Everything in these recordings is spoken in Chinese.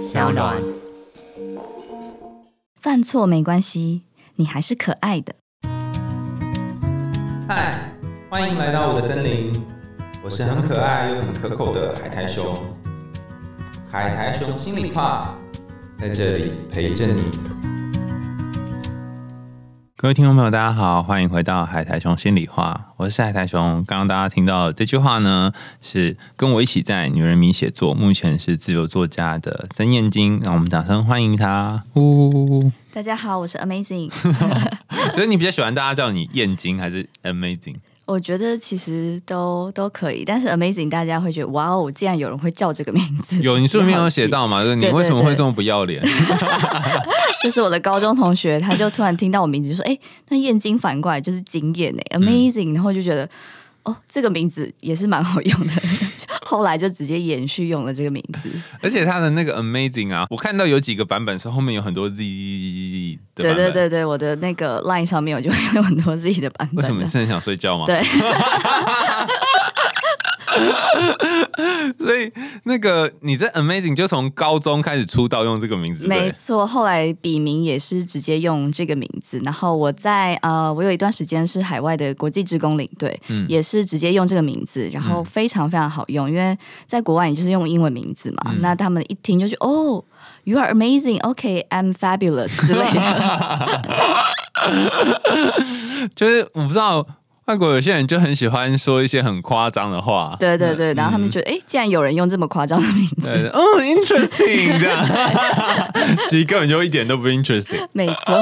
小暖。犯错没关系，你还是可爱的。嗨，欢迎来到我的森林，我是很可爱又很可口的海苔熊。海苔熊心里话，在这里陪着你。各位听众朋友，大家好，欢迎回到海苔熊心里话，我是海苔熊。刚刚大家听到这句话呢，是跟我一起在女人迷写作，目前是自由作家的曾燕晶，让我们掌声欢迎她。呜，大家好，我是 Amazing。所 以你比较喜欢大家叫你燕晶还是 Amazing？我觉得其实都都可以，但是 Amazing 大家会觉得哇哦，竟然有人会叫这个名字。有，你书里面有写到嘛？就是你为什么会这么不要脸？就是我的高中同学，他就突然听到我名字就说：“哎、那燕京反过来就是惊艳哎，Amazing。然后就觉得哦，这个名字也是蛮好用的。后来就直接延续用了这个名字。而且他的那个 Amazing 啊，我看到有几个版本是后面有很多 Z 的对对对对，我的那个 Line 上面我就会有很多 Z 的版本。为什么是很想睡觉吗？对，所以那个你在 Amazing 就从高中开始出道用这个名字，没错，后来笔名也是直接用这个名字。然后我在呃，我有一段时间是海外的国际职工领队，嗯也是直接用这个名字，然后非常非常好用，因为在国外你就是用英文名字嘛，嗯那他们一听就觉得哦，You are amazing, OK, I'm fabulous 之类的。就是我不知道外国有些人就很喜欢说一些很夸张的话，对对对，然后他们觉得，哎、既然有人用这么夸张的名字，对，哦，interesting 这样，其实根本就一点都不 interesting。没错。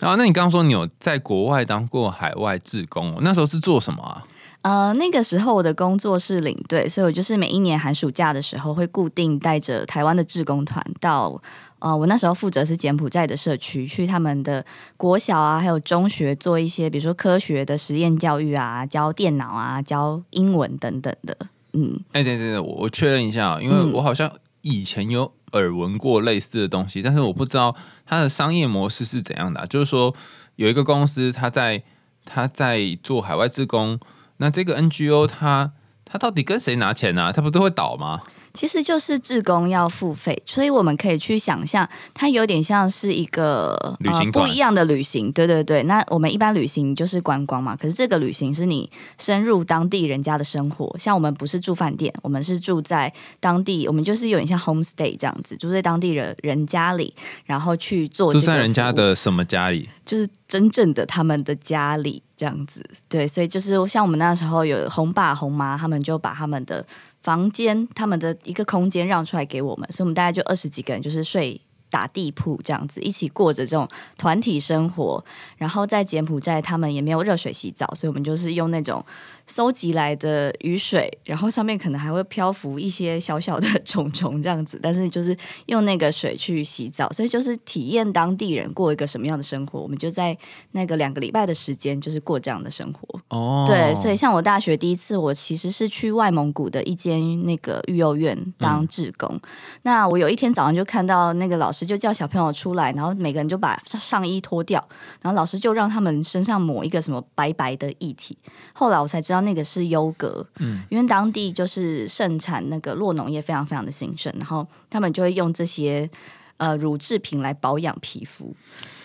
然 后，那你刚刚说你有在国外当过海外志工、哦，那时候是做什么啊？呃，那个时候我的工作是领队，所以我就是每一年寒暑假的时候会固定带着台湾的志工团到。呃，我那时候负责是柬埔寨的社区，去他们的国小啊，还有中学做一些，比如说科学的实验教育啊，教电脑啊，教英文等等的。嗯，哎、对对对，我我确认一下哦，因为嗯我好像以前有耳闻过类似的东西，但是我不知道它的商业模式是怎样的啊、就是说，有一个公司，它在它在做海外志工，那这个 NGO 它它到底跟谁拿钱呢、啊？它不都会倒吗？其实就是志工要付费，所以我们可以去想象，它有点像是一个呃、旅行团不一样的旅行。对对对，那我们一般旅行就是观光嘛，可是这个旅行是你深入当地人家的生活。像我们不是住饭店，我们是住在当地，我们就是有点像 homestay 这样子，住在当地人人家里，然后去做住在人家的什么家里？就是真正的他们的家里这样子。对，所以就是像我们那时候有红爸红妈，他们就把他们的房间、他们的一个空间让出来给我们，所以我们大概就二十几个人，就是睡。打地铺这样子，一起过着这种团体生活。然后在柬埔寨，他们也没有热水洗澡，所以我们就是用那种收集来的雨水，然后上面可能还会漂浮一些小小的虫虫这样子，但是就是用那个水去洗澡，所以就是体验当地人过一个什么样的生活。我们就在那个两个礼拜的时间，就是过这样的生活。哦，对，所以像我大学第一次，我其实是去外蒙古的一间那个育幼院当志工。那我有一天早上就看到那个老师就叫小朋友出来，然后每个人就把上衣脱掉，然后老师就让他们身上抹一个什么白白的液体。后来我才知道那个是优格，嗯，因为当地就是盛产那个酪农业非常非常的兴盛，然后他们就会用这些呃乳制品来保养皮肤。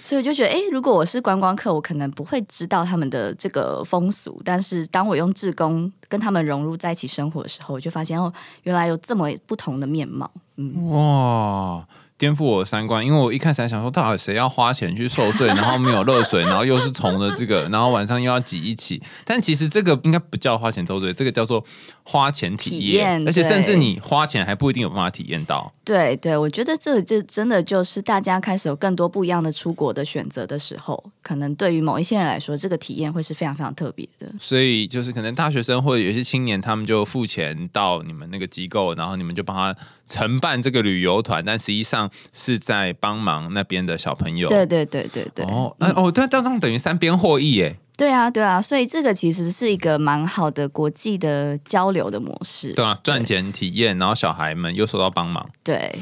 所以我就觉得，诶，如果我是观光客，我可能不会知道他们的这个风俗。但是当我用志工跟他们融入在一起生活的时候，我就发现哦，原来有这么不同的面貌。嗯，哇，颠覆我的三观，因为我一开始还想说，到底谁要花钱去受罪，然后没有热水，然后又是虫的这个，然后晚上又要挤一起，但其实这个应该不叫花钱受罪，这个叫做花钱体体验，而且甚至你花钱还不一定有办法体验到。对对，我觉得这就真的就是大家开始有更多不一样的出国的选择的时候，可能对于某一些人来说，这个体验会是非常非常特别的。所以就是可能大学生或者有些青年，他们就付钱到你们那个机构，然后你们就帮他承办这个旅游团，但实际上是在帮忙那边的小朋友。对对对对对。哦，那、哦，但这样等于三边获益耶。对啊，对啊，所以这个其实是一个蛮好的国际的交流的模式。对啊，赚钱体验，然后小孩们又受到帮忙。对，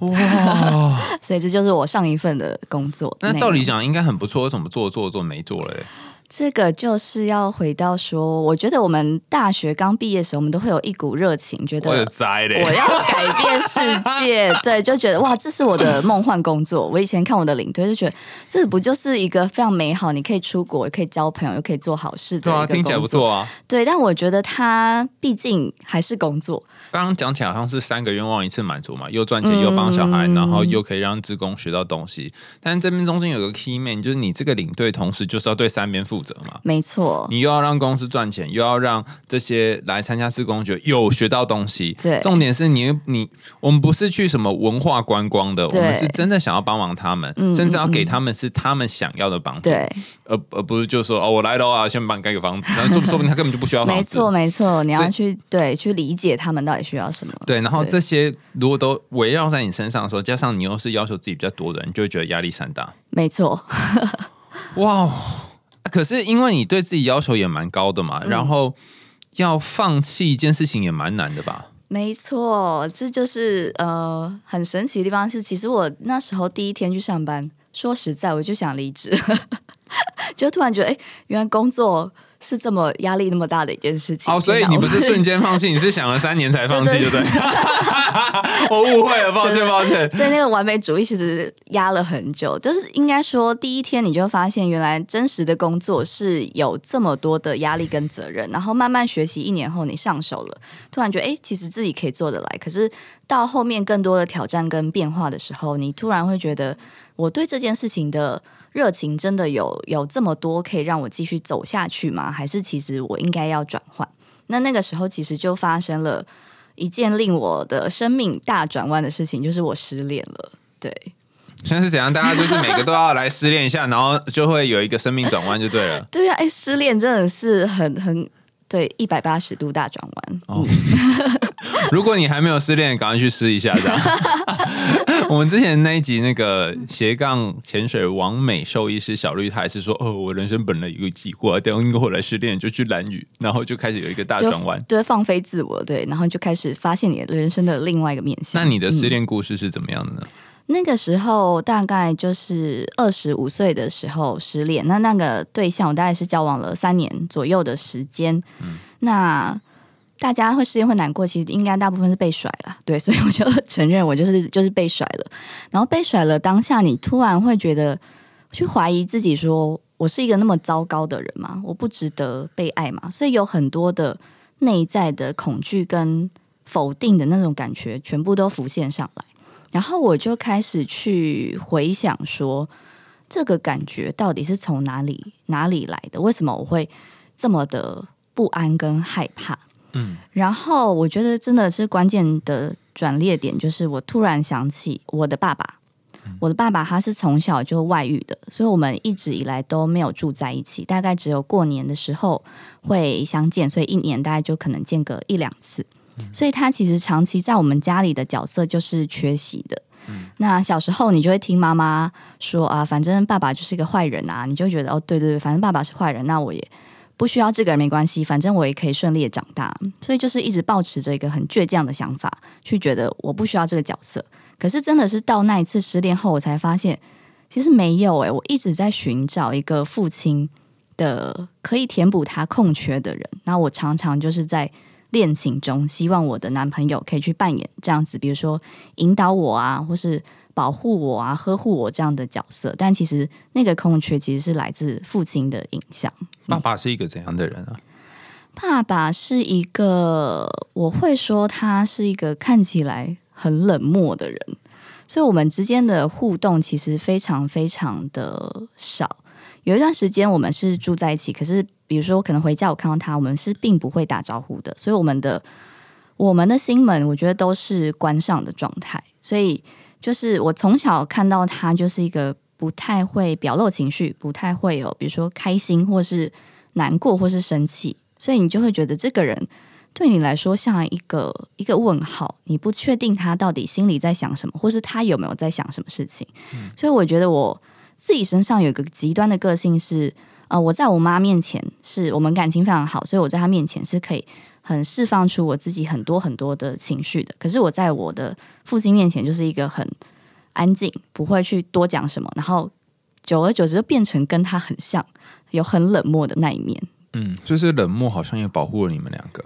哇，所以这就是我上一份的工作。那照理讲应该很不错，为什么做做做没做了嘞？这个就是要回到说，我觉得我们大学刚毕业时，我们都会有一股热情，觉得我要改变世界，对，就觉得哇，这是我的梦幻工作。我以前看我的领队就觉得，这不就是一个非常美好，你可以出国，也可以交朋友，又可以做好事的对啊，听起来。不错啊。对，但我觉得他毕竟还是工作，刚刚讲起来好像是三个愿望一次满足嘛，又赚钱又帮小孩，嗯然后又可以让职工学到东西。但是这边中间有个 key man，就是你这个领队同时就是要对三边负责嘛。没错，你又要让公司赚钱，又要让这些来参加施工觉得有学到东西。对重点是你你我们不是去什么文化观光的，我们是真的想要帮忙他们，嗯甚至要给他们是他们想要的帮助，对，而而不是就说哦我来了啊，先帮你盖个房子，然后说说不定他根本就不需要房子。没错，没错，你要去对去理解他们到底需要什么。对，然后这些如果都围绕在你身上的时候，加上你又是要求自己比较多的人，你就会觉得压力山大。没错，哇哦！可是因为你对自己要求也蛮高的嘛，嗯然后要放弃一件事情也蛮难的吧？没错，这就是呃很神奇的地方是，其实我那时候第一天去上班，说实在，我就想离职，就突然觉得，哎，原来工作是这么压力那么大的一件事情。哦，所以你不是瞬间放弃，你是想了三年才放弃，对不对？我误会了，抱歉，抱歉。所以那个完美主义其实压了很久，就是应该说第一天你就发现，原来真实的工作是有这么多的压力跟责任，然后慢慢学习一年后你上手了，突然觉得哎，诶其实自己可以做得来。可是到后面更多的挑战跟变化的时候，你突然会觉得我对这件事情的热情真的有有这么多可以让我继续走下去吗？还是其实我应该要转换？那那个时候其实就发生了一件令我的生命大转弯的事情，就是我失恋了。对，现在是怎样？大家就是每个都要来失恋一下，然后就会有一个生命转弯，就对了。对呀、啊，哎，失恋真的是很很对一百八十度大转弯。哦，如果你还没有失恋，赶快去试一下。这样，我们之前那一集那个斜杠潜水王美兽医师小绿，他也是说，哦，我人生本来有一个计划，等因为后来失恋就去蓝屿，然后就开始有一个大就转弯。对，放飞自我，对，然后就开始发现你的人生的另外一个面向。那你的失恋故事是怎么样的呢？那个时候大概就是二十五岁的时候失恋，那那个对象我大概是交往了三年左右的时间。那大家会失恋会难过，其实应该大部分是被甩了，对，所以我就 承认我就是就是被甩了。然后被甩了当下，你突然会觉得去怀疑自己说，我是一个那么糟糕的人吗？我不值得被爱吗？所以有很多的内在的恐惧跟否定的那种感觉，全部都浮现上来。然后我就开始去回想说，这个感觉到底是从哪里哪里来的？为什么我会这么的不安跟害怕？嗯，然后我觉得真的是关键的转捩点，就是我突然想起我的爸爸。我的爸爸他是从小就外遇的，所以我们一直以来都没有住在一起，大概只有过年的时候会相见，所以一年大概就可能见个一两次。所以他其实长期在我们家里的角色就是缺席的。那小时候你就会听妈妈说啊，反正爸爸就是一个坏人啊，你就觉得哦，对对对，反正爸爸是坏人，那我也不需要这个人没关系，反正我也可以顺利的长大。所以就是一直保持着一个很倔强的想法，去觉得我不需要这个角色。可是真的是到那一次失恋后，我才发现其实没有诶、我一直在寻找一个父亲的 可以填补他空缺的人。那我常常就是在恋情中，希望我的男朋友可以去扮演这样子，比如说引导我啊，或是保护我啊、呵护我这样的角色。但其实那个空缺其实是来自父亲的影响。爸爸是一个怎样的人啊？爸爸是一个，我会说他是一个看起来很冷漠的人，所以我们之间的互动其实非常非常的少。有一段时间我们是住在一起，可是比如说可能回家我看到他，我们是并不会打招呼的，所以我们的我们的心门，我觉得都是关上的状态。所以就是我从小看到他，就是一个不太会表露情绪，不太会有比如说开心或是难过或是生气，所以你就会觉得这个人对你来说像一个一个问号，你不确定他到底心里在想什么，或是他有没有在想什么事情。所以我觉得我自己身上有一个极端的个性是，呃，我在我妈面前是我们感情非常好，所以我在她面前是可以很释放出我自己很多很多的情绪的。可是我在我的父亲面前就是一个很安静，不会去多讲什么，然后久而久之就变成跟他很像，有很冷漠的那一面。嗯，就是冷漠好像也保护了你们两个。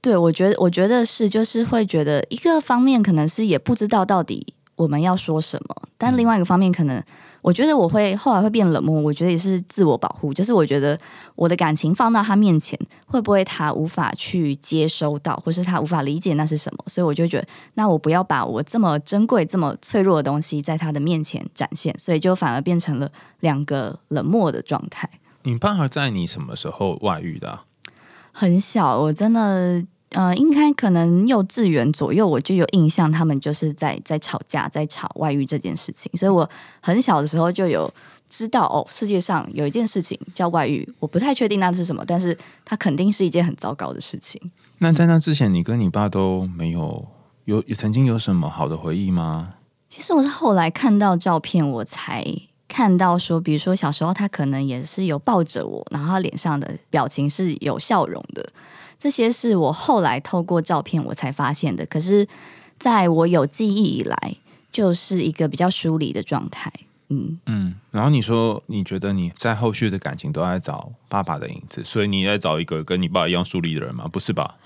对，我觉得，我觉得是，就是会觉得一个方面可能是也不知道到底我们要说什么，但另外一个方面可能。我觉得我会后来会变冷漠，我觉得也是自我保护。就是我觉得我的感情放到他面前，会不会他无法去接收到，或是他无法理解那是什么？所以我就觉得，那我不要把我这么珍贵、这么脆弱的东西在他的面前展现，所以就反而变成了两个冷漠的状态。你爸爸在你什么时候外遇的？很小，我真的。呃，应该可能幼稚园左右，我就有印象，他们就是在在吵架，在吵外遇这件事情。所以我很小的时候就有知道，哦，世界上有一件事情叫外遇，我不太确定那是什么，但是它肯定是一件很糟糕的事情。那在那之前，你跟你爸都没有有曾经有什么好的回忆吗？其实我是后来看到照片，我才看到说，比如说小时候他可能也是有抱着我，然后他脸上的表情是有笑容的。这些是我后来透过照片我才发现的，可是在我有记忆以来，就是一个比较疏离的状态。嗯嗯，然后你说你觉得你在后续的感情都在找爸爸的影子，所以你在找一个跟你爸一样疏离的人吗？不是吧？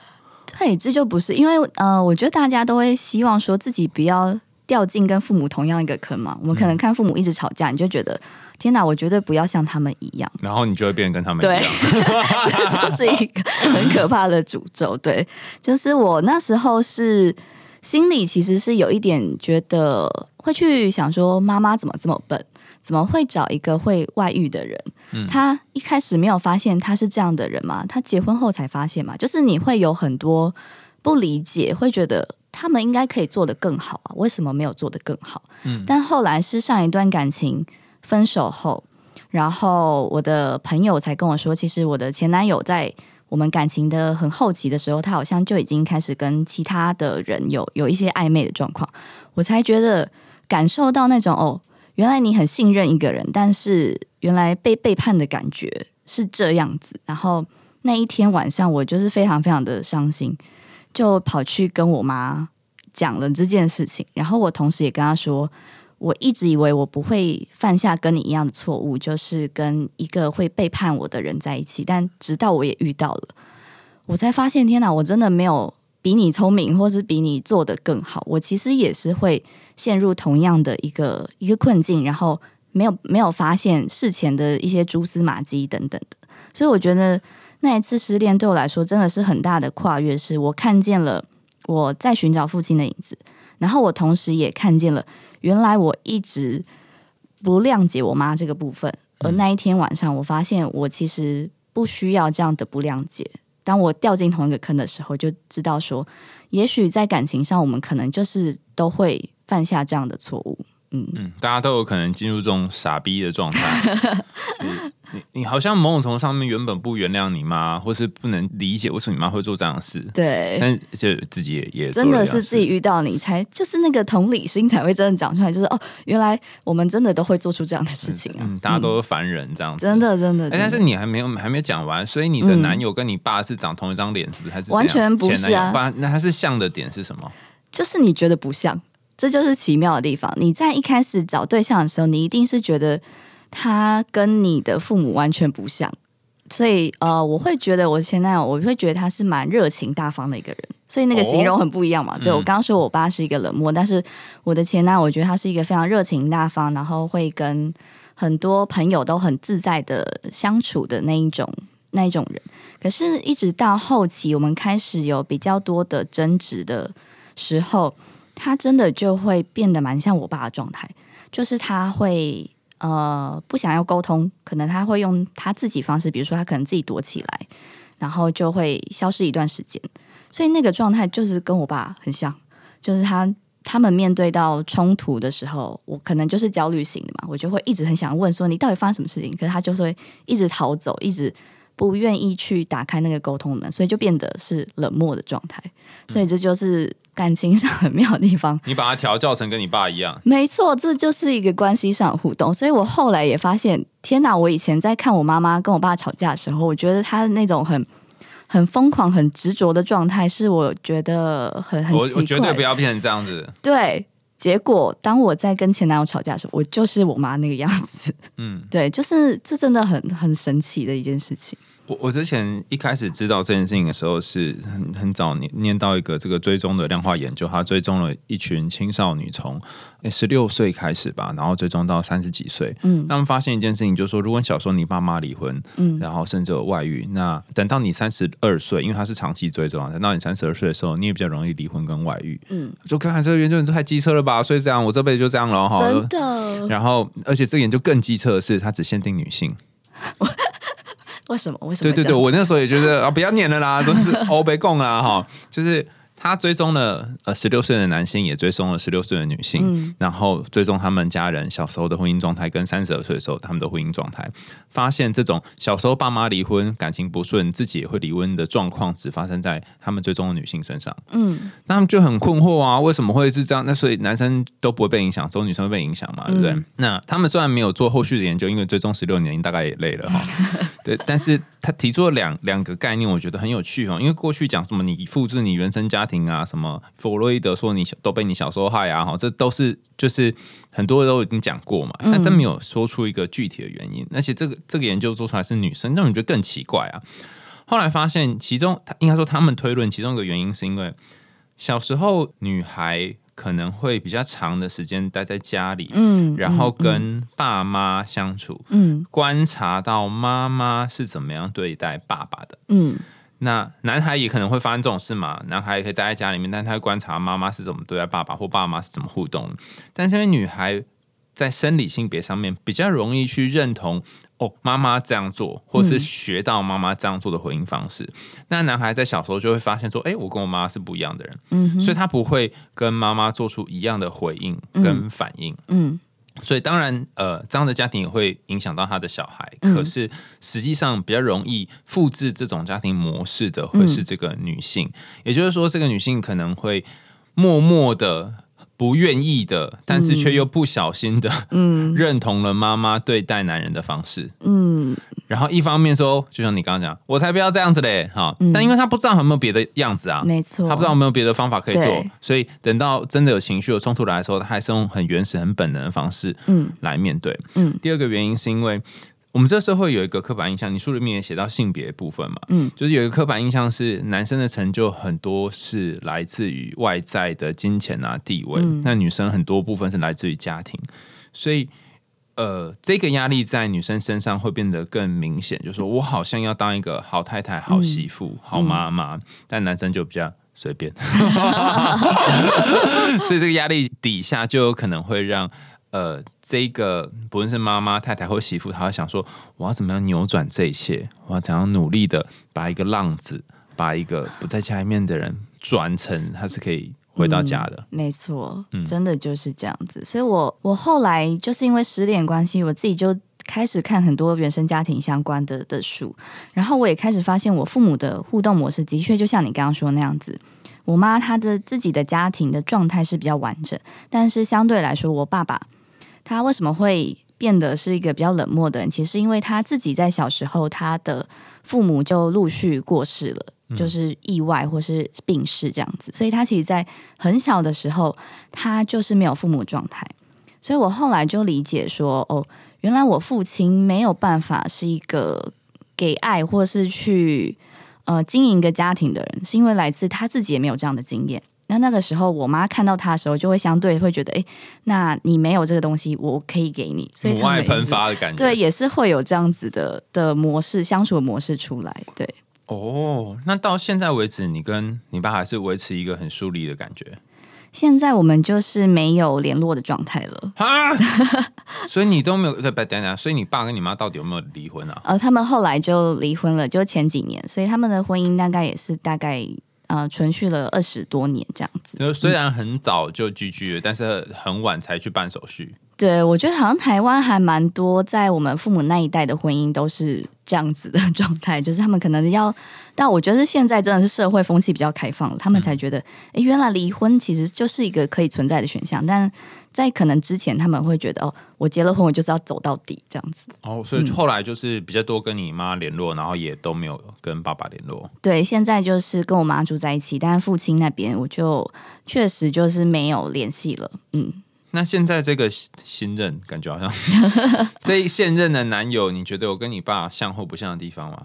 对，这就不是，因为呃，我觉得大家都会希望说自己不要掉进跟父母同样一个坑嘛。我们可能看父母一直吵架，你就觉得。天哪！我绝对不要像他们一样，然后你就会变跟他们一样，这 就是一个很可怕的诅咒。对，就是我那时候是心里其实是有一点觉得会去想说，妈妈怎么这么笨，怎么会找一个会外遇的人？他一开始没有发现他是这样的人嘛？他结婚后才发现嘛？就是你会有很多不理解，会觉得他们应该可以做得更好啊，为什么没有做得更好？嗯，但后来是上一段感情。分手后，然后我的朋友才跟我说，其实我的前男友在我们感情的很后期的时候，他好像就已经开始跟其他的人有有一些暧昧的状况。我才觉得感受到那种哦，原来你很信任一个人，但是原来被背叛的感觉是这样子。然后那一天晚上，我就是非常非常的伤心，就跑去跟我妈讲了这件事情。然后我同时也跟他说。我一直以为我不会犯下跟你一样的错误，就是跟一个会背叛我的人在一起。但直到我也遇到了，我才发现，天哪！我真的没有比你聪明，或是比你做的更好。我其实也是会陷入同样的一个一个困境，然后没有没有发现事前的一些蛛丝马迹等等的。所以我觉得那一次失恋对我来说真的是很大的跨越，是我看见了我在寻找父亲的影子，然后我同时也看见了。原来我一直不谅解我妈这个部分，而那一天晚上，我发现我其实不需要这样的不谅解。当我掉进同一个坑的时候，就知道说，也许在感情上，我们可能就是都会犯下这样的错误。嗯嗯，大家都有可能进入这种傻逼的状态。你你好像某种程度上面原本不原谅你妈，或是不能理解为什么你妈会做这样的事。对，但就自己也也真的是自己遇到你才就是那个同理心才会真的讲出来，就是哦，原来我们真的都会做出这样的事情啊。大家都是凡人这样子，真的真的。但是你还没有还没有讲完，所以你的男友跟你爸是长同一张脸，是不是？还是完全不是啊？那他是像的点是什么？就是你觉得不像。这就是奇妙的地方。你在一开始找对象的时候，你一定是觉得他跟你的父母完全不像，所以呃，我会觉得我前男友，我会觉得他是蛮热情大方的一个人，所以那个形容很不一样嘛。对我刚刚说我爸是一个冷漠，但是我的前男友，我觉得他是一个非常热情大方，然后会跟很多朋友都很自在的相处的那一种那一种人。可是，一直到后期，我们开始有比较多的争执的时候。他真的就会变得蛮像我爸的状态，就是他会呃不想要沟通，可能他会用他自己方式，比如说他可能自己躲起来，然后就会消失一段时间。所以那个状态就是跟我爸很像，就是他他们面对到冲突的时候，我可能就是焦虑型的嘛，我就会一直很想问说你到底发生什么事情，可是他就是会一直逃走，一直。不愿意去打开那个沟通门，所以就变得是冷漠的状态。所以这就是感情上很妙的地方。你把它调教成跟你爸一样，没错，这就是一个关系上的互动。所以我后来也发现，天哪！我以前在看我妈妈跟我爸吵架的时候，我觉得他的那种很很疯狂、很执着的状态，是我觉得很很我我绝对不要变成这样子。对。结果当我在跟前男友吵架的时候，我就是我妈那个样子。嗯，对，就是这真的很很神奇的一件事情。我我之前一开始知道这件事情的时候，是很很早念念到一个这个追踪的量化研究，他追踪了一群青少女从十六岁开始吧，然后追踪到三十几岁。嗯，他们发现一件事情，就是说，如果你小时候你爸妈离婚，嗯，然后甚至有外遇，那等到你三十二岁，因为他是长期追踪啊，等到你三十二岁的时候，你也比较容易离婚跟外遇。嗯，就看看这个研究人太机车了吧，所以这样我这辈子就这样了哈。真的。然后，而且这个研究更机车的是，它只限定女性。为什么？为什么？对对对，我那时候也觉得啊，不要念了啦，都是欧北贡啦，哈，就是。他追踪了呃十六岁的男性，也追踪了十六岁的女性，然后追踪他们家人小时候的婚姻状态，跟三十二岁的时候他们的婚姻状态，发现这种小时候爸妈离婚、感情不顺，自己也会离婚的状况，只发生在他们追踪的女性身上。嗯，那他们就很困惑啊，为什么会是这样？那所以男生都不会被影响，只有女生会被影响嘛，对不对？那他们虽然没有做后续的研究，因为追踪十六年大概也累了哈。对，但是他提出了两两个概念，我觉得很有趣哦。因为过去讲什么你复制你原生家庭。啊，什么弗洛伊德说你都被你小时候害啊，哈，这都是就是很多人都已经讲过嘛，但但没有说出一个具体的原因。而且这个这个研究做出来是女生，让你觉得更奇怪啊。后来发现，其中他应该说他们推论其中一个原因是因为小时候女孩可能会比较长的时间待在家里，嗯，然后跟爸妈相处，嗯，观察到妈妈是怎么样对待爸爸的，嗯。那男孩也可能会发生这种事嘛？男孩也可以待在家里面，但他会观察妈妈是怎么对待爸爸，或爸妈是怎么互动。但是因为女孩在生理性别上面比较容易去认同哦，妈妈这样做，或是学到妈妈这样做的回应方式。那男孩在小时候就会发现说，哎，我跟我妈妈是不一样的人，嗯，所以他不会跟妈妈做出一样的回应跟反应，嗯。所以当然，呃，这样的家庭也会影响到他的小孩。可是实际上比较容易复制这种家庭模式的，会是这个女性。也就是说，这个女性可能会默默的。不愿意的，但是却又不小心的，嗯，认同了妈妈对待男人的方式，嗯，然后一方面说，就像你刚刚讲，我才不要这样子嘞，哈，但因为他不知道有没有别的样子啊，没错，他不知道有没有别的方法可以做，所以等到真的有情绪有冲突来的时候，他还是用很原始、很本能的方式，嗯，来面对，嗯。第二个原因是因为。我们这个社会有一个刻板印象，你书里面也写到性别部分嘛，嗯，就是有一个刻板印象是男生的成就很多是来自于外在的金钱啊地位，那女生很多部分是来自于家庭，所以呃，这个压力在女生身上会变得更明显，就是说我好像要当一个好太太、好媳妇、好妈妈，但男生就比较随便，所以这个压力底下就有可能会让。呃，这个不论是妈妈、太太或媳妇，她会想说：我要怎么样扭转这一切？我要怎样努力的把一个浪子，把一个不在家里面的人转成他是可以回到家的？没错，真的就是这样子。所以，我我后来就是因为失恋关系，我自己就开始看很多原生家庭相关的的书，然后我也开始发现，我父母的互动模式的确就像你刚刚说那样子。我妈她的自己的家庭的状态是比较完整，但是相对来说，我爸爸。他为什么会变得是一个比较冷漠的人？其实因为他自己在小时候，他的父母就陆续过世了，就是意外或是病逝这样子，所以他其实，在很小的时候，他就是没有父母状态。所以我后来就理解说，哦，原来我父亲没有办法是一个给爱或是去呃经营一个家庭的人，是因为来自他自己也没有这样的经验。那那个时候，我妈看到他的时候，就会相对会觉得，哎，那你没有这个东西，我可以给你，所以母爱喷发的感觉，对，也是会有这样子的的模式相处的模式出来，对。哦，那到现在为止，你跟你爸还是维持一个很疏离的感觉？现在我们就是没有联络的状态了啊，所以你都没有对，等等，所以你爸跟你妈到底有没有离婚啊？呃，他们后来就离婚了，就前几年，所以他们的婚姻大概也是大概。呃，存续了二十多年这样子。就虽然很早就聚聚了，但是很晚才去办手续。对，我觉得好像台湾还蛮多，在我们父母那一代的婚姻都是这样子的 状态，就是他们可能要，但我觉得现在真的是社会风气比较开放了，他们才觉得，哎，原来离婚其实就是一个可以存在的选项。但在可能之前，他们会觉得，哦，我结了婚，我就是要走到底这样子。哦，所以后来就是比较多跟你妈联络，然后也都没有跟爸爸联络。对，现在就是跟我妈住在一起，但是父亲那边我就确实就是没有联系了。嗯。那现在这个新任感觉好像 这现任的男友，你觉得我跟你爸像或不像的地方吗？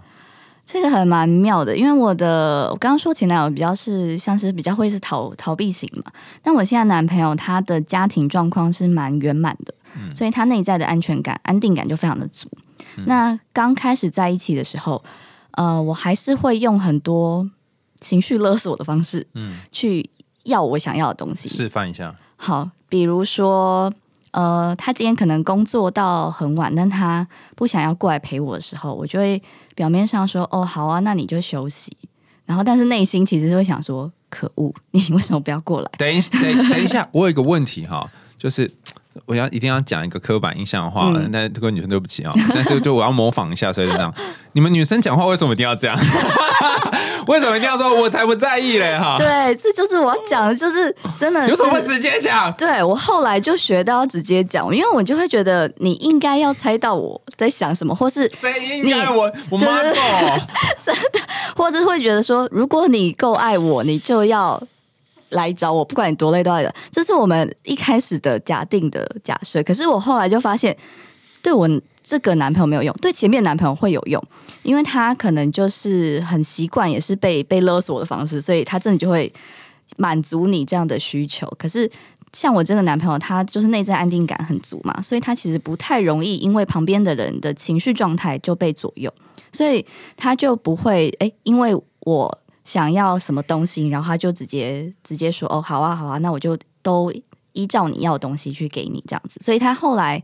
这个还蛮妙的，因为我的我刚刚说前男友比较是像是比较会是逃逃避型嘛，但我现在男朋友他的家庭状况是蛮圆满的，所以他内在的安全感、安定感就非常的足。那刚开始在一起的时候，呃，我还是会用很多情绪勒索的方式，嗯，去要我想要的东西。示范一下。好，比如说，呃，他今天可能工作到很晚，但他不想要过来陪我的时候，我就会表面上说：“哦，好啊，那你就休息。”然后，但是内心其实是会想说：“可恶，你为什么不要过来？”等一 等等一下，我有一个问题哈，就是我要一定要讲一个刻板印象的话，那各位女生对不起啊，但是就我要模仿一下，所以就这样，你们女生讲话为什么一定要这样？为什么一定要说？我才不在意嘞！哈，对，这就是我要讲的，就是真的有什么直接讲？对我后来就学到直接讲，因为我就会觉得你应该要猜到我在想什么，或是谁应该我我妈做 真的，或者会觉得说，如果你够爱我，你就要来找我，不管你多累都爱的。这是我们一开始的假定的假设。可是我后来就发现，对我。这个男朋友没有用，对前面男朋友会有用，因为他可能就是很习惯，也是被被勒索的方式，所以他真的就会满足你这样的需求。可是像我这个男朋友，他就是内在安定感很足嘛，所以他其实不太容易因为旁边的人的情绪状态就被左右，所以他就不会哎，因为我想要什么东西，然后他就直接直接说哦，好啊，好啊，那我就都依照你要的东西去给你这样子。所以他后来。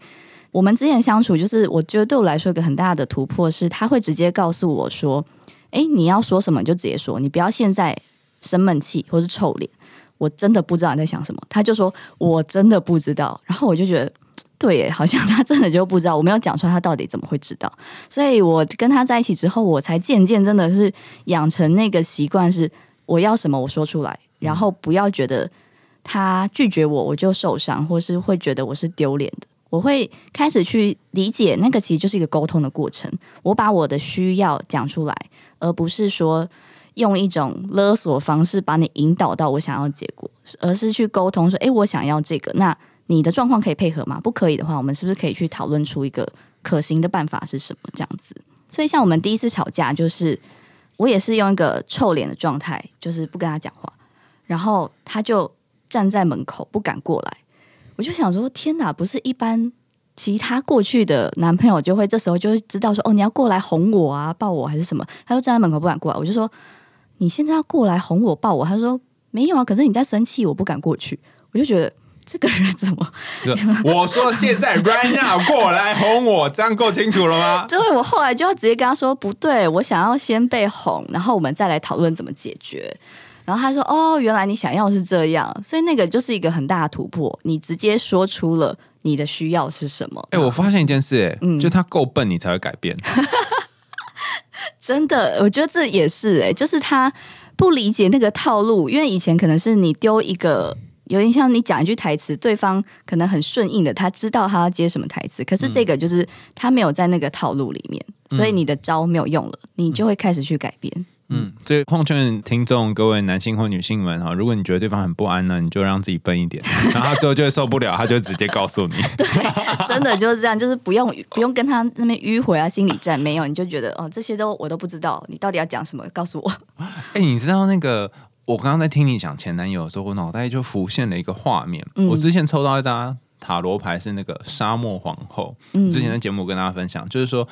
我们之前相处，就是我觉得对我来说一个很大的突破是，他会直接告诉我说：“哎，你要说什么就直接说，你不要现在生闷气或是臭脸。”我真的不知道你在想什么，他就说：“我真的不知道。”然后我就觉得，对，好像他真的就不知道。我没有讲出来，他到底怎么会知道？所以我跟他在一起之后，我才渐渐真的是养成那个习惯，是我要什么我说出来，然后不要觉得他拒绝我我就受伤，或是会觉得我是丢脸的。我会开始去理解，那个其实就是一个沟通的过程。我把我的需要讲出来，而不是说用一种勒索方式把你引导到我想要结果，而是去沟通说：“诶，我想要这个，那你的状况可以配合吗？不可以的话，我们是不是可以去讨论出一个可行的办法是什么？这样子。所以，像我们第一次吵架，就是我也是用一个臭脸的状态，就是不跟他讲话，然后他就站在门口不敢过来。我就想说，天哪！不是一般其他过去的男朋友就会这时候就会知道说，哦，你要过来哄我啊，抱我还是什么？他就站在门口不敢过来。我就说，你现在要过来哄我抱我？他说没有啊，可是你在生气，我不敢过去。我就觉得这个人怎么？我说现在 right now 过来哄我，这样够清楚了吗？对，我后来就要直接跟他说，不对，我想要先被哄，然后我们再来讨论怎么解决。然后他说：“哦，原来你想要是这样，所以那个就是一个很大的突破。你直接说出了你的需要是什么。”哎，我发现一件事，哎，嗯，就他够笨，你才会改变。真的，我觉得这也是，哎，就是他不理解那个套路，因为以前可能是你丢一个，有点像你讲一句台词，对方可能很顺应的，他知道他要接什么台词。可是这个就是他没有在那个套路里面，所以你的招没有用了，你就会开始去改变。嗯，所以奉劝听众各位男性或女性们哈，如果你觉得对方很不安呢，你就让自己笨一点，然后他最后就会受不了，他就直接告诉你。对，真的就是这样，就是不用不用跟他那边迂回啊，心理战没有，你就觉得哦，这些都我都不知道，你到底要讲什么，告诉我。哎，你知道那个我刚刚在听你讲前男友的时候，我脑袋就浮现了一个画面。嗯我之前抽到一张塔罗牌，是那个沙漠皇后。嗯之前的节目跟大家分享，就是说。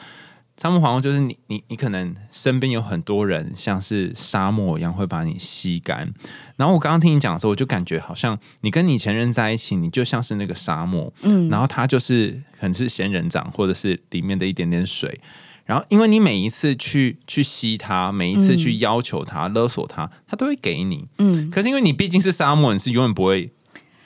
沙漠皇后就是你，你，你可能身边有很多人像是沙漠一样会把你吸干。然后我刚刚听你讲的时候，我就感觉好像你跟你前任在一起，你就像是那个沙漠，嗯，然后他就是很是仙人掌，或者是里面的一点点水。然后因为你每一次去去吸它，每一次去要求他勒索他，他都会给你，嗯。可是因为你毕竟是沙漠，你是永远不会。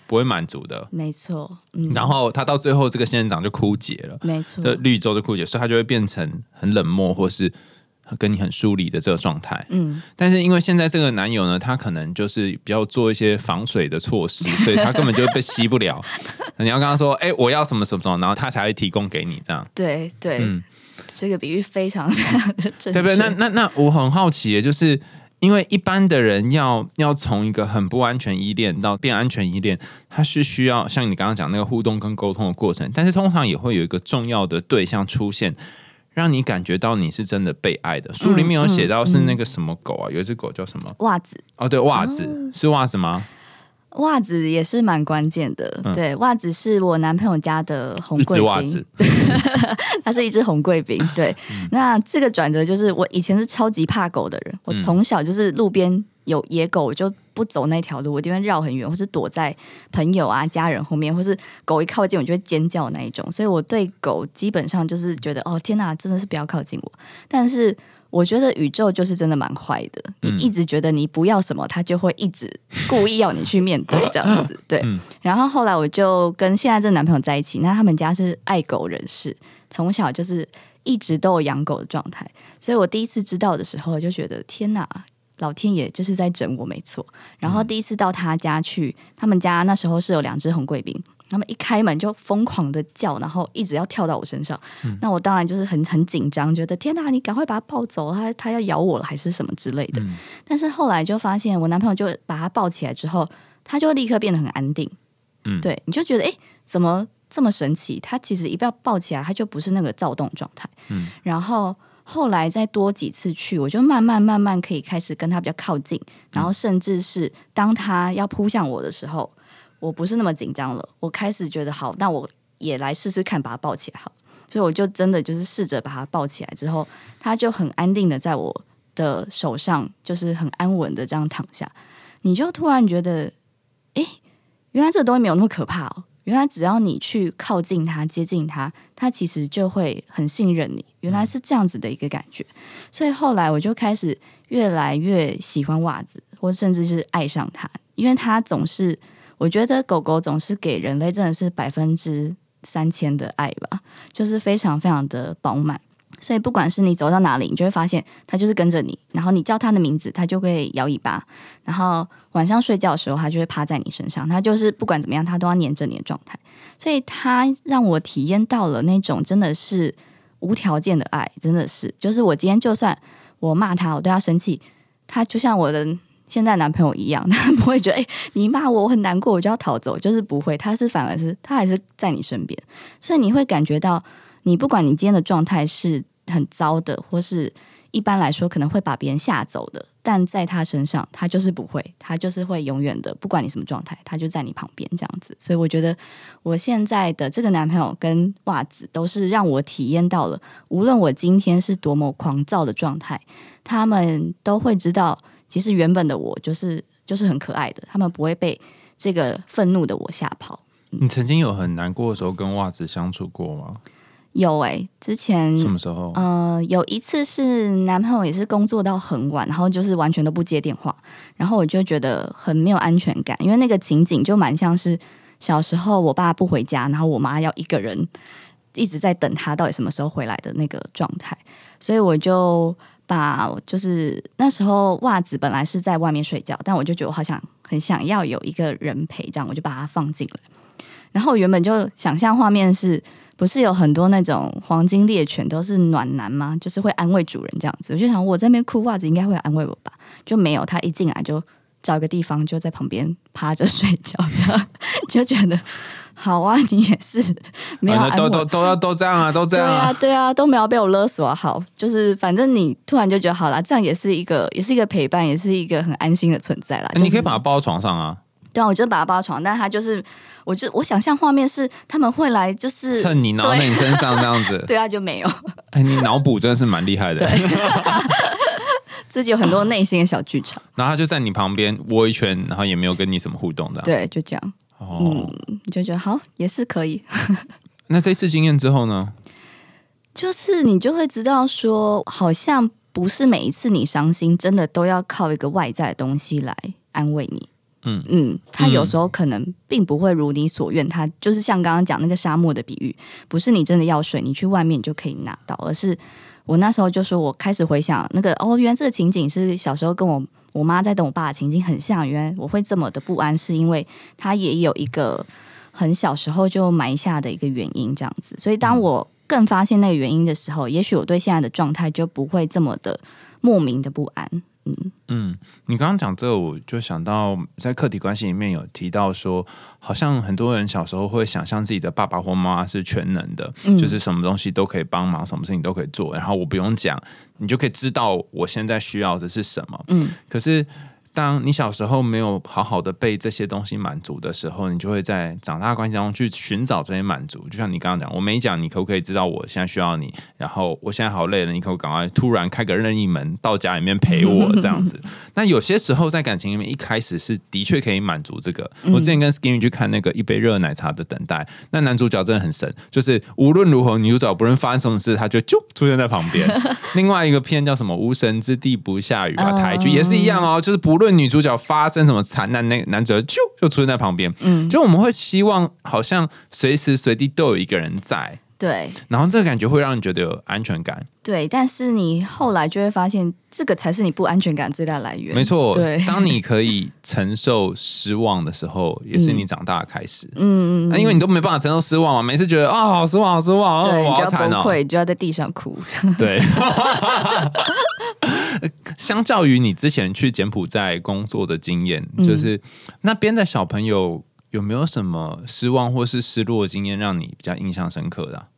不会满足的。没错，嗯，然后他到最后，这个仙人掌就枯竭了，没错，这绿洲就枯竭，所以他就会变成很冷漠，或是跟你很疏离的这个状态。嗯，但是因为现在这个男友呢，他可能就是比较做一些防水的措施，所以他根本就被吸不了。你要跟他说，哎、我要什么什么什么，然后他才会提供给你这样。对对，嗯这个比喻非常非常的正确，对不对？那那那我很好奇，就是因为一般的人要要从一个很不安全依恋到变安全依恋，他是需要像你刚刚讲那个互动跟沟通的过程，但是通常也会有一个重要的对象出现。让你感觉到你是真的被爱的。书里面有写到是那个什么狗啊，有一只狗叫什么？袜子，哦，对，袜子、是袜子吗？袜子也是蛮关键的。嗯对，袜子是我男朋友家的红贵宾 它是一只红贵宾。对，嗯那这个转折就是我以前是超级怕狗的人，我嗯从小就是路边有野狗，我就不走那条路，我一定会绕很远，或是躲在朋友啊、家人后面，或是狗一靠近我就会尖叫那一种。所以我对狗基本上就是觉得，哦天哪，真的是不要靠近我。但是我觉得宇宙就是真的蛮坏的，你嗯一直觉得你不要什么，他就会一直故意要你去面对这样子。对，嗯然后后来我就跟现在这男朋友在一起，那他们家是爱狗人士，从小就是一直都有养狗的状态，所以我第一次知道的时候，我就觉得天哪，老天爷就是在整我，没错。然后第一次到他家去，他们家那时候是有两只红贵宾。他们一开门就疯狂的叫，然后一直要跳到我身上。那我当然就是很很紧张，觉得天哪，你赶快把它抱走，它它要咬我了还是什么之类的。嗯但是后来就发现，我男朋友就把它抱起来之后，它就立刻变得很安定。嗯对，你就觉得哎，怎么这么神奇？它其实一抱抱起来，它就不是那个躁动状态。嗯然后后来再多几次去，我就慢慢慢慢可以开始跟他比较靠近，然后甚至是当他要扑向我的时候，我不是那么紧张了，我开始觉得好，那我也来试试看把他抱起来好。所以我就真的就是试着把他抱起来之后，他就很安定的在我的手上，就是很安稳的这样躺下。你就突然觉得，诶，原来这个东西没有那么可怕哦。原来只要你去靠近它、接近它，它其实就会很信任你。原来是这样子的一个感觉，所以后来我就开始越来越喜欢袜子，或甚至是爱上它，因为它总是，我觉得狗狗总是给人类真的是百分之三千的爱吧，就是非常非常的饱满。所以不管是你走到哪里，你就会发现它就是跟着你，然后你叫它的名字，它就会摇尾巴，然后晚上睡觉的时候，它就会趴在你身上，它就是不管怎么样，它都要黏着你的状态。所以它让我体验到了那种真的是无条件的爱，真的是，就是我今天就算我骂它，我对它生气，它就像我的现在男朋友一样，他不会觉得哎、你骂我我很难过，我就要逃走，就是不会，他是反而是他还是在你身边，所以你会感觉到，你不管你今天的状态是很糟的，或是一般来说可能会把别人吓走的，但在他身上，他就是不会，他就是会永远的，不管你什么状态，他就在你旁边这样子。所以我觉得我现在的这个男朋友跟袜子都是让我体验到了，无论我今天是多么狂躁的状态，他们都会知道，其实原本的我就是就是很可爱的，他们不会被这个愤怒的我吓跑。你曾经有很难过的时候跟袜子相处过吗？有诶、之前什么时候？呃，有一次是男朋友也是工作到很晚，然后就是完全都不接电话，然后我就觉得很没有安全感，因为那个情景就蛮像是小时候我爸不回家，然后我妈要一个人一直在等他到底什么时候回来的那个状态，所以我就把就是那时候袜子本来是在外面睡觉，但我就觉得我好像很想要有一个人陪，这样我就把它放进来。然后原本就想象画面是不是有很多那种黄金猎犬都是暖男吗？就是会安慰主人这样子。我就想我在那边哭，袜子应该会安慰我吧？就没有，他一进来就找一个地方就在旁边趴着 睡觉，就觉得好啊，你也是没有啊都都都要都这样啊，都这对样啊，对啊，都没有被我勒索好，就是反正你突然就觉得好了，这样也是一个，也是一个陪伴，也是一个很安心的存在啦。欸你可以把它抱到床上啊，对啊，我就把它抱到床，但他就是，我就我想象画面是他们会来，就是蹭你，然后在你身上这样子。对啊，就没有，哎，你脑补真的是蛮厉害的。自己有很多内心的小剧场，然后他就在你旁边窝一圈，然后也没有跟你什么互动的。，对，就这样，哦，你就觉得好，也是可以，那这次经验之后呢？就是你就会知道说，好像不是每一次你伤心，真的都要靠一个外在的东西来安慰你。嗯嗯，他有时候可能并不会如你所愿，他就是像刚刚讲那个沙漠的比喻，不是你真的要水，你去外面就可以拿到，而是我那时候就说，我开始回想那个哦，原来这个情景是小时候跟我我妈在等我爸的情景很像，原来我会这么的不安，是因为他也有一个很小时候就埋下的一个原因，这样子，所以当我更发现那个原因的时候，也许我对现在的状态就不会这么的莫名的不安。嗯，你刚刚讲这个，我就想到在客体关系里面有提到说，好像很多人小时候会想象自己的爸爸或妈妈是全能的，就是什么东西都可以帮忙，什么事情都可以做，然后我不用讲，你就可以知道我现在需要的是什么。嗯，可是。当你小时候没有好好的被这些东西满足的时候，你就会在长大的关系当中去寻找这些满足。就像你刚刚讲，我没讲，你可不可以知道我现在需要你？然后我现在好累了，你可不可以赶快突然开个任意门到家里面陪我这样子？那有些时候在感情里面，一开始是的确可以满足这个。我之前跟 Skinny 去看那个一杯热奶茶的等待，那男主角真的很神，就是无论如何女主角不论发生什么事，他就就出现在旁边。另外一个片叫什么《无神之地不下雨》啊，台剧也是一样哦，就是不论。女主角发生什么惨难，那男主角就就出现在旁边。嗯，就我们会希望好像随时随地都有一个人在。对，然后这个感觉会让你觉得有安全感。对，但是你后来就会发现，这个才是你不安全感最大来源。没错，对。当你可以承受失望的时候，也是你长大的开始。嗯嗯。那因为你都没办法承受失望嘛，每次觉得啊，好失望，好失望，对，好惨哦，就要在地上哭。对。相较于你之前去柬埔寨工作的经验，就是那边的小朋友有没有什么失望或是失落的经验，让你比较印象深刻的？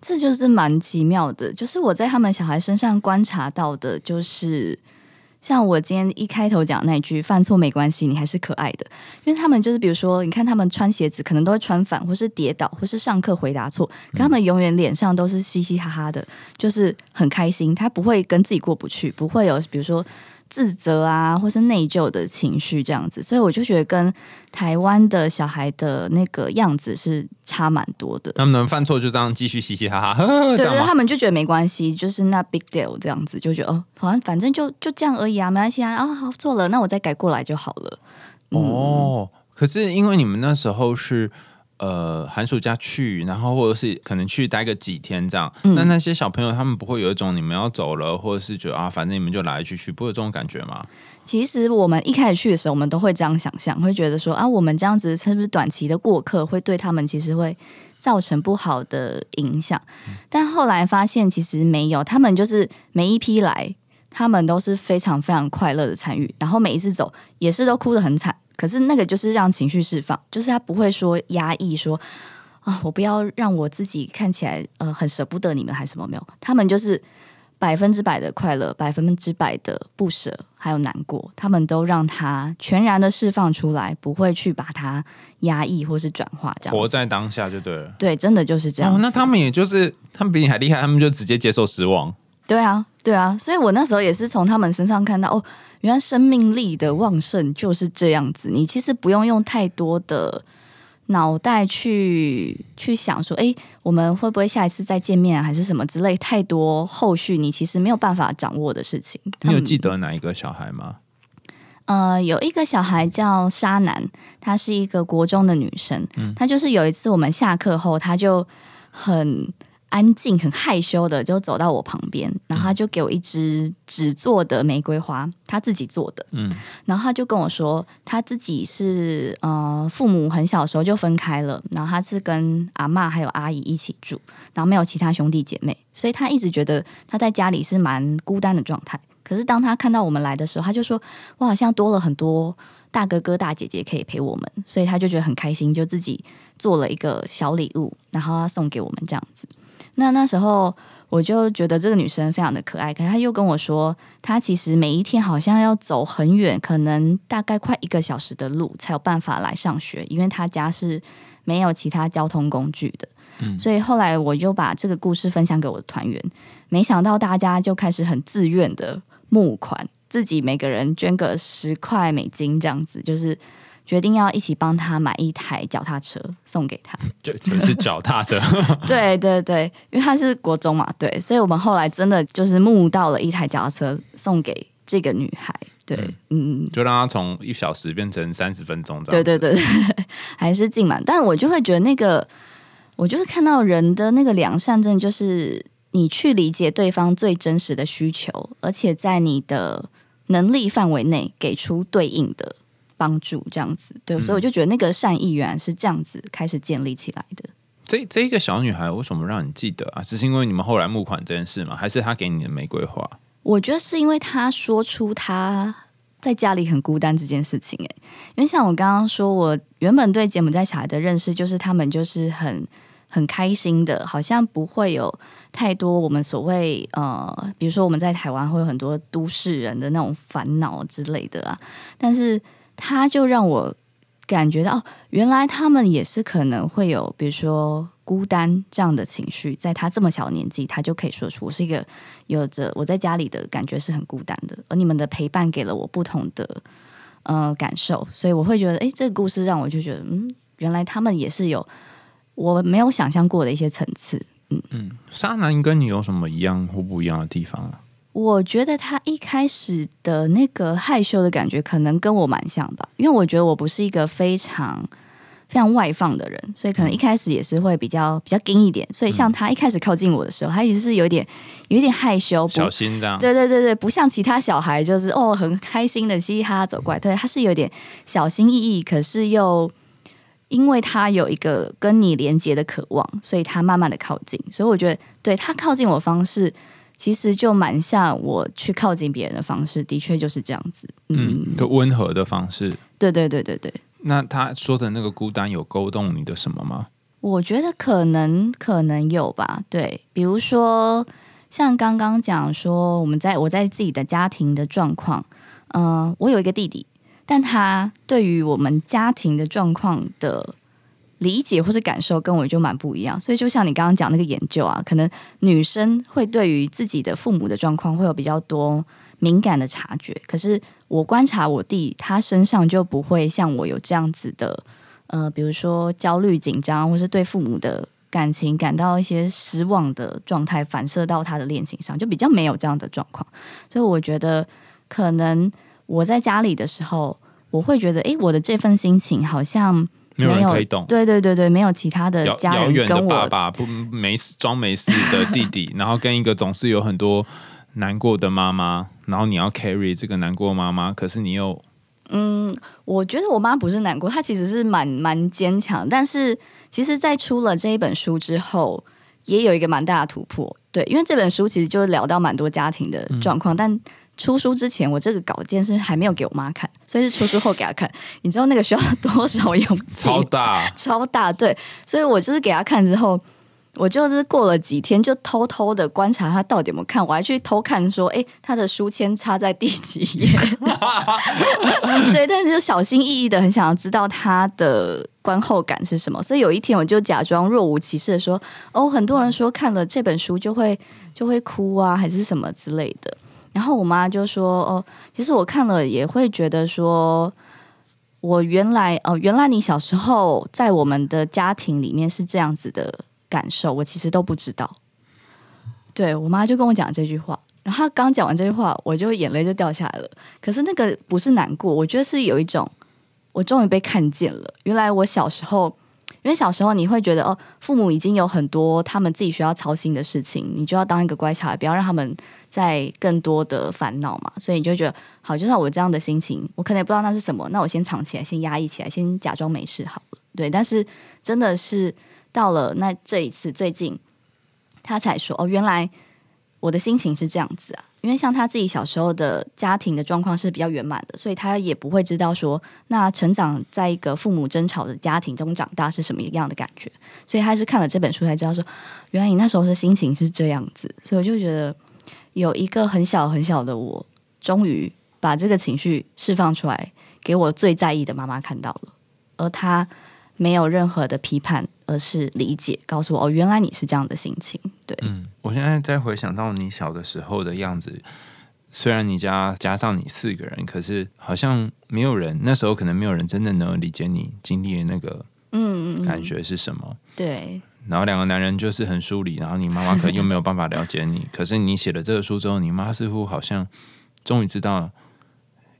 这就是蛮奇妙的，就是我在他们小孩身上观察到的，就是。像我今天一开头讲那句“犯错没关系，你还是可爱的”，因为他们就是比如说，你看他们穿鞋子可能都会穿反，或是跌倒，或是上课回答错，可他们永远脸上都是嘻嘻哈哈的，就是很开心，他不会跟自己过不去，不会有比如说。自责啊，或是内疚的情绪这样子，所以我就觉得跟台湾的小孩的那个样子是差蛮多的。他们能犯错就这样继续嘻嘻哈哈，对对，他们就觉得没关系，就是那 big deal 这样子，就觉得哦，好像反正就就这样而已啊，没关系啊，啊好错了，那我再改过来就好了。哦，可是因为你们那时候是。呃，寒暑假去，然后或者是可能去待个几天这样。那那些小朋友他们不会有一种你们要走了，或者是觉得啊，反正你们就来来去去，不会有这种感觉吗？其实我们一开始去的时候，我们都会这样想象，会觉得说啊，我们这样子是不是短期的过客，会对他们其实会造成不好的影响。但后来发现其实没有，他们就是每一批来，他们都是非常非常快乐的参与，然后每一次走也是都哭得很惨。可是那个就是让情绪释放，就是他不会说压抑，说啊，我不要让我自己看起来呃很舍不得你们还是什么没有，他们就是百分之百的快乐，百分之百的不舍，还有难过，他们都让他全然的释放出来，不会去把它压抑或是转化，这样活在当下就对了。对，真的就是这样。那他们也就是他们比你还厉害，他们就直接接受失望。对啊，对啊，所以我那时候也是从他们身上看到哦。原来生命力的旺盛就是这样子，你其实不用用太多的脑袋去去想说，哎，我们会不会下一次再见面，还是什么之类，太多后续你其实没有办法掌握的事情。你有记得哪一个小孩吗？呃，有一个小孩叫沙南，她是一个国中的女生，嗯她就是有一次我们下课后，她就很。安静、很害羞的就走到我旁边，然后他就给我一支纸做的玫瑰花，他自己做的。嗯，然后他就跟我说，他自己是呃，父母很小时候就分开了，然后他是跟阿妈还有阿姨一起住，然后没有其他兄弟姐妹，所以他一直觉得他在家里是蛮孤单的状态。可是当他看到我们来的时候，他就说：“我好像多了很多大哥哥、大姐姐可以陪我们。”所以他就觉得很开心，就自己做了一个小礼物，然后他送给我们这样子。那那时候我就觉得这个女生非常的可爱，可是她又跟我说，她其实每一天好像要走很远，可能大概快一个小时的路才有办法来上学，因为她家是没有其他交通工具的。嗯，所以后来我就把这个故事分享给我的团员，没想到大家就开始很自愿的募款，自己每个人捐个十块美金这样子，就是。决定要一起帮他买一台脚踏车送给他，就就是脚踏车。对对对，因为他是国中嘛，对，所以我们后来真的就是募到了一台脚踏车送给这个女孩。对，嗯，就让他从一小时变成三十分钟这样。对对对对，还是进满。但我就会觉得那个，我就是看到人的那个良善，真的就是你去理解对方最真实的需求，而且在你的能力范围内给出对应的帮助，这样子。对，所以我就觉得那个善意原来是这样子开始建立起来的。这这一个小女孩为什么让你记得啊？只是因为你们后来募款这件事吗？还是她给你的玫瑰花？我觉得是因为她说出她在家里很孤单这件事情，哎，因为像我刚刚说，我原本对柬埔寨小孩的认识就是他们就是很很开心的，好像不会有太多我们所谓呃，比如说我们在台湾会有很多都市人的那种烦恼之类的啊，但是他就让我感觉到，原来他们也是可能会有，比如说。孤单这样的情绪，在他这么小年纪，他就可以说出我是一个有着我在家里的感觉是很孤单的，而你们的陪伴给了我不同的呃感受，所以我会觉得，哎，这个故事让我就觉得，嗯，原来他们也是有我没有想象过的一些层次，嗯嗯。沙男跟你有什么一样或不一样的地方啊？我觉得他一开始的那个害羞的感觉，可能跟我蛮像吧，因为我觉得我不是一个非常。非常外放的人，所以可能一开始也是会比较比较硬一点。所以像他一开始靠近我的时候，他也是有点有点害羞，小心这样。对对对对，不像其他小孩，就是哦很开心的嘻嘻哈哈走过来。对，他是有点小心翼翼，可是又因为他有一个跟你连接的渴望，所以他慢慢的靠近。所以我觉得，对他靠近我方式，其实就蛮像我去靠近别人的方式，的确就是这样子。嗯，一个温和的方式。对对对对对。那他说的那个孤单有勾动你的什么吗？我觉得可能可能有吧。对，比如说像刚刚讲说，我们在我在自己的家庭的状况，嗯，我有一个弟弟，但他对于我们家庭的状况的理解或是感受跟我就蛮不一样。所以就像你刚刚讲那个研究啊，可能女生会对于自己的父母的状况会有比较多。敏感的察觉，可是我观察我弟，他身上就不会像我有这样子的，呃，比如说焦虑、紧张，或是对父母的感情感到一些失望的状态，反射到他的恋情上，就比较没有这样的状况。所以我觉得，可能我在家里的时候，我会觉得，哎，我的这份心情好像没有人可以懂。对对对对，没有其他的家人跟我爸爸不没事装没事的弟弟，然后跟一个总是有很多难过的妈妈。然后你要 carry 这个难过妈妈，可是你又……嗯，我觉得我妈不是难过，她其实是蛮蛮坚强。但是，其实，在出了这一本书之后，也有一个蛮大的突破。对，因为这本书其实就聊到蛮多家庭的状况。但出书之前，我这个稿件是还没有给我妈看，所以是出书后给她看。你知道那个需要多少勇气？超大，超大。对，所以我就是给她看之后。我就是过了几天，就偷偷的观察她到底有没有看，我还去偷看说，哎，他的书签插在第几页？对，但是就小心翼翼的，很想要知道他的观后感是什么。所以有一天，我就假装若无其事的说，哦，很多人说看了这本书就会就会哭啊，还是什么之类的。然后我妈就说，哦，其实我看了也会觉得说，我原来哦，原来你小时候在我们的家庭里面是这样子的。感受我其实都不知道，对我妈就跟我讲这句话，然后刚讲完这句话，我就眼泪就掉下来了。可是那个不是难过，我觉得是有一种我终于被看见了。原来我小时候，因为小时候你会觉得哦，父母已经有很多他们自己需要操心的事情，你就要当一个乖巧孩，不要让他们在更多的烦恼嘛。所以你就觉得好，就像我这样的心情，我可能也不知道那是什么，那我先藏起来，先压抑起来，先假装没事好了。对，但是真的是。到了那这一次最近，他才说哦，原来我的心情是这样子啊。因为像他自己小时候的家庭的状况是比较圆满的，所以他也不会知道说，那成长在一个父母争吵的家庭中长大是什么样的感觉。所以他是看了这本书才知道说，原来你那时候的心情是这样子。所以我就觉得有一个很小很小的我，终于把这个情绪释放出来，给我最在意的妈妈看到了，而他没有任何的批判。而是理解，告诉我哦，原来你是这样的心情。对，嗯，我现在在回想到你小的时候的样子，虽然你家加上你四个人，可是好像没有人那时候可能没有人真的能理解你经历的那个嗯感觉是什么。对，然后两个男人就是很疏离，然后你妈妈可能又没有办法了解你。可是你写了这个书之后，你妈似乎好像终于知道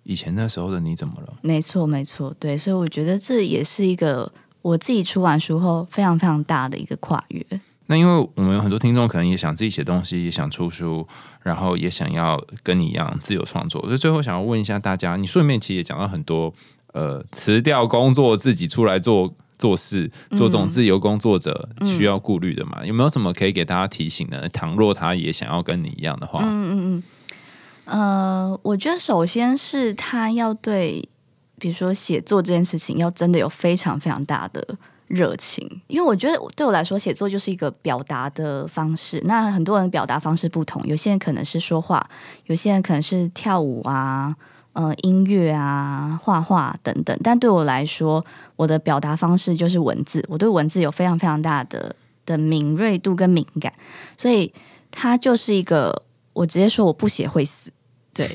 以前那时候的你怎么了？没错，没错，对，所以我觉得这也是一个我自己出完书后非常非常大的一个跨越。那因为我们有很多听众可能也想自己写东西，也想出书，然后也想要跟你一样自由创作。所以最后想要问一下大家，你顺便其实也讲到很多，呃，辞掉工作自己出来做做事，做这种自由工作者需要顾虑的嘛？有没有什么可以给大家提醒的？倘若他也想要跟你一样的话，嗯嗯嗯。呃，我觉得首先是他要对，比如说写作这件事情，要真的有非常非常大的热情，因为我觉得对我来说，写作就是一个表达的方式。那很多人表达方式不同，有些人可能是说话，有些人可能是跳舞啊，呃，音乐啊，画画等等。但对我来说，我的表达方式就是文字，我对文字有非常非常大的的敏锐度跟敏感，所以它就是一个。我直接说我不写会死，对，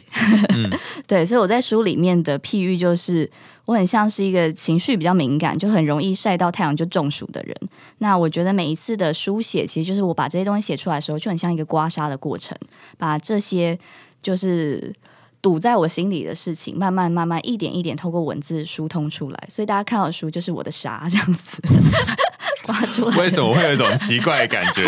对，所以我在书里面的譬喻就是，我很像是一个情绪比较敏感，就很容易晒到太阳就中暑的人。那我觉得每一次的书写，其实就是我把这些东西写出来的时候，就很像一个刮痧的过程，把这些就是堵在我心里的事情，慢慢慢慢一点一点透过文字疏通出来。所以大家看到书就是我的痧这样子。为什么会有一种奇怪的感觉？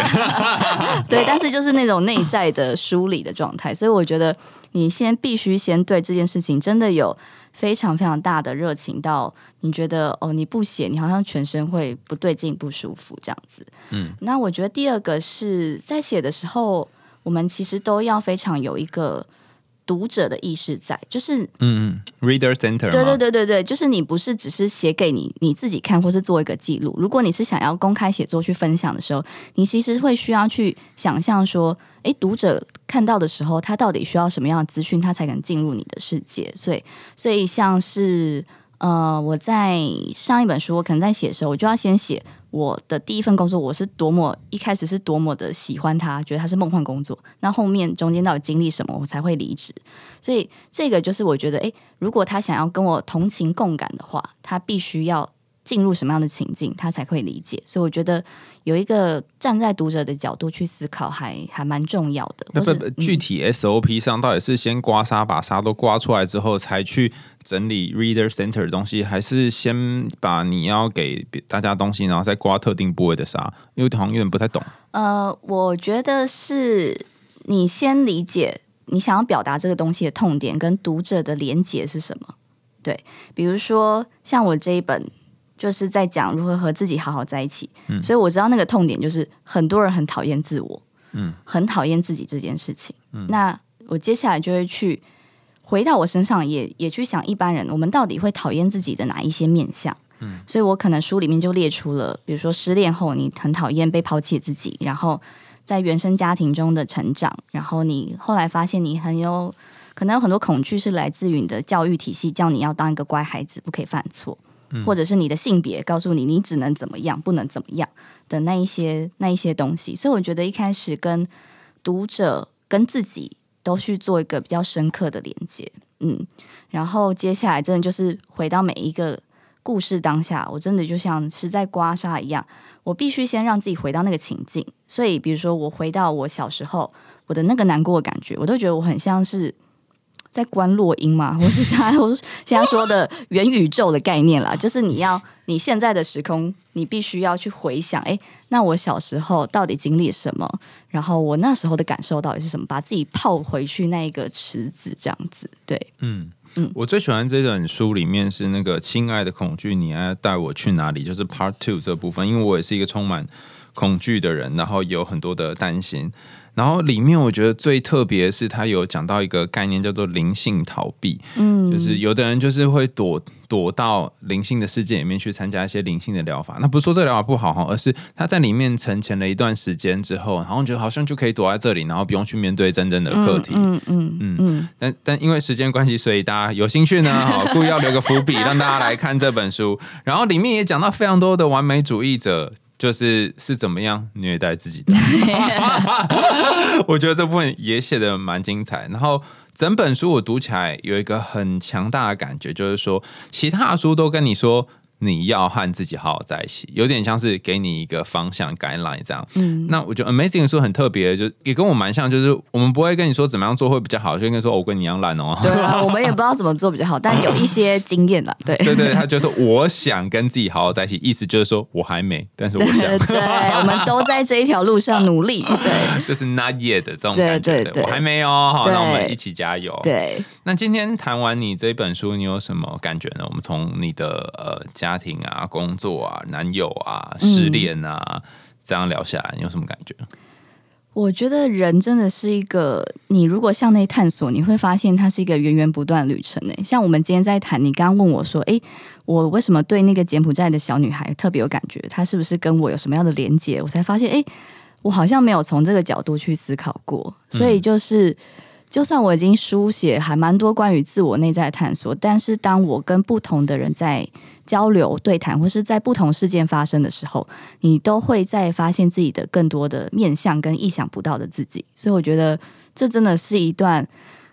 对，但是就是那种内在的梳理的状态，所以我觉得你先必须先对这件事情真的有非常非常大的热情，到你觉得哦，你不写，你好像全身会不对劲、不舒服这样子。嗯，那我觉得第二个是在写的时候，我们其实都要非常有一个。读者的意识在，就是嗯嗯，reader center，对对对对对，就是你不是只是写给你你自己看，或是做一个记录。如果你是想要公开写作去分享的时候，你其实会需要去想象说，哎，读者看到的时候，他到底需要什么样的资讯，他才能进入你的世界。所以，所以像是。呃，我在上一本书，我可能在写的时候，我就要先写我的第一份工作，我是多么一开始是多么的喜欢它，觉得它是梦幻工作。那后面中间到底经历什么，我才会离职？所以这个就是我觉得，诶，如果他想要跟我同情共感的话，他必须要。进入什么样的情境，他才会理解。所以我觉得有一个站在读者的角度去思考，还还蛮重要的。那不具体 SOP 上，到底是先刮痧，把痧都刮出来之后，才去整理 Reader Center 的东西，还是先把你要给大家东西，然后再刮特定部位的痧？因为好像有点不太懂。呃，我觉得是你先理解你想要表达这个东西的痛点跟读者的连结是什么。对，比如说像我这一本。就是在讲如何和自己好好在一起，所以我知道那个痛点就是很多人很讨厌自我，嗯，很讨厌自己这件事情。那我接下来就会去回到我身上，也也去想一般人我们到底会讨厌自己的哪一些面相。嗯，所以我可能书里面就列出了，比如说失恋后你很讨厌被抛弃自己，然后在原生家庭中的成长，然后你后来发现你很有可能有很多恐惧是来自于你的教育体系，叫你要当一个乖孩子，不可以犯错。或者是你的性别告诉你你只能怎么样，不能怎么样的那一些那一些东西，所以我觉得一开始跟读者跟自己都去做一个比较深刻的连接，嗯，然后接下来真的就是回到每一个故事当下，我真的就像是在刮痧一样，我必须先让自己回到那个情境，所以比如说我回到我小时候，我的那个难过的感觉，我都觉得我很像是。在观落音嘛，我是在我现在说的元宇宙的概念啦，就是你要你现在的时空，你必须要去回想，哎，那我小时候到底经历什么？然后我那时候的感受到底是什么？把自己泡回去那一个池子，这样子，对，嗯嗯，我最喜欢这本书里面是那个亲爱的恐惧，你爱带我去哪里？就是 Part Two 这部分，因为我也是一个充满恐惧的人，然后有很多的担心。然后里面我觉得最特别是，他有讲到一个概念叫做灵性逃避，嗯，就是有的人就是会躲躲到灵性的世界里面去参加一些灵性的疗法。那不是说这个疗法不好哈，而是他在里面沉潜了一段时间之后，然后觉得好像就可以躲在这里，然后不用去面对真正的课题。嗯嗯嗯嗯。但但因为时间关系，所以大家有兴趣呢，好故意要留个伏笔，让大家来看这本书。然后里面也讲到非常多的完美主义者。就是是怎么样虐待自己的，我觉得这部分也写的蛮精彩。然后整本书我读起来有一个很强大的感觉，就是说其他的书都跟你说你要和自己好好在一起，有点像是给你一个方向 guideline 这样。嗯，那我觉得 amazing 的书很特别，就也跟我蛮像，就是我们不会跟你说怎么样做会比较好，就跟你说、哦我跟你一样懒哦。对啊，我们也不知道怎么做比较好，但有一些经验了，对。对对，他就是我想跟自己好好在一起，意思就是说我还没，但是我想，对，我们都在这一条路上努力。对就是 not yet 的这种感觉，对对我还没哦。好，那我们一起加油。对，那今天谈完你这本书，你有什么感觉呢？我们从你的呃家庭啊、工作啊、男友啊、失恋啊、这样聊下来，你有什么感觉？我觉得人真的是一个，你如果向内探索，你会发现它是一个源源不断的旅程。诶，像我们今天在谈，你刚刚问我说，诶，我为什么对那个柬埔寨的小女孩特别有感觉？她是不是跟我有什么样的连接？我才发现，诶，我好像没有从这个角度去思考过。所以就是，就算我已经书写还蛮多关于自我内在的探索，但是当我跟不同的人在交流、对谈，或是在不同事件发生的时候，你都会再发现自己的更多的面向跟意想不到的自己。所以我觉得这真的是一段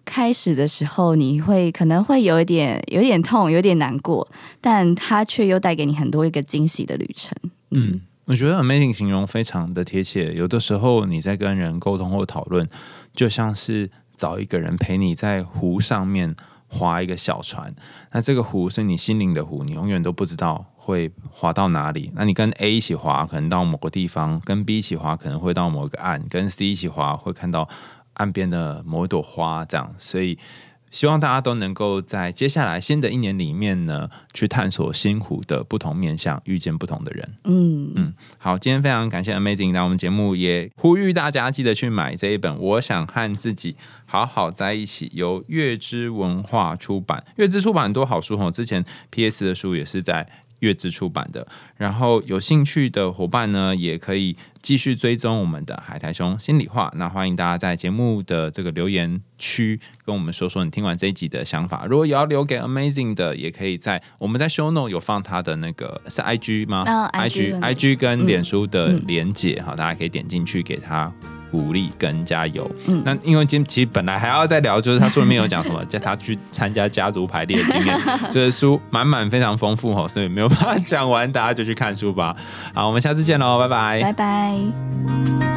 开始的时候，你会可能会有一点有点痛，有点难过，但它却又带给你很多一个惊喜的旅程。嗯，我觉得 amazing 形容非常的贴切。有的时候你在跟人沟通或讨论，就像是找一个人陪你在湖上面划一个小船。那这个湖是你心灵的湖，你永远都不知道会划到哪里。那你跟 A 一起划，可能到某个地方；跟 B 一起划，可能会到某个岸；跟 C 一起划，会看到岸边的某一朵花。这样，所以。希望大家都能够在接下来新的一年里面呢，去探索新湖的不同面向，遇见不同的人。嗯嗯，好，今天非常感谢 Amazing 来我们节目，也呼吁大家记得去买这一本《我想和自己好好在一起》，由月之文化出版。月之出版很多好书哦，之前 PS 的书也是在月之出版的。然后有兴趣的伙伴呢，也可以继续追踪我们的海苔兄心里话。那欢迎大家在节目的这个留言区跟我们说说你听完这一集的想法。如果有要留给 Amazing 的，也可以在我们在 Show Note 有放他的那个是 IG 吗、嗯 i g IG IG 跟脸书的嗯连接哈，大家可以点进去给他。鼓励跟加油。嗯那因为今其实本来还要再聊，就是他书里面有讲什么，叫他去参加家族排列的经验，这个书满满非常丰富哦，所以没有办法讲完，大家就去看书吧。好，我们下次见喽，拜拜拜拜。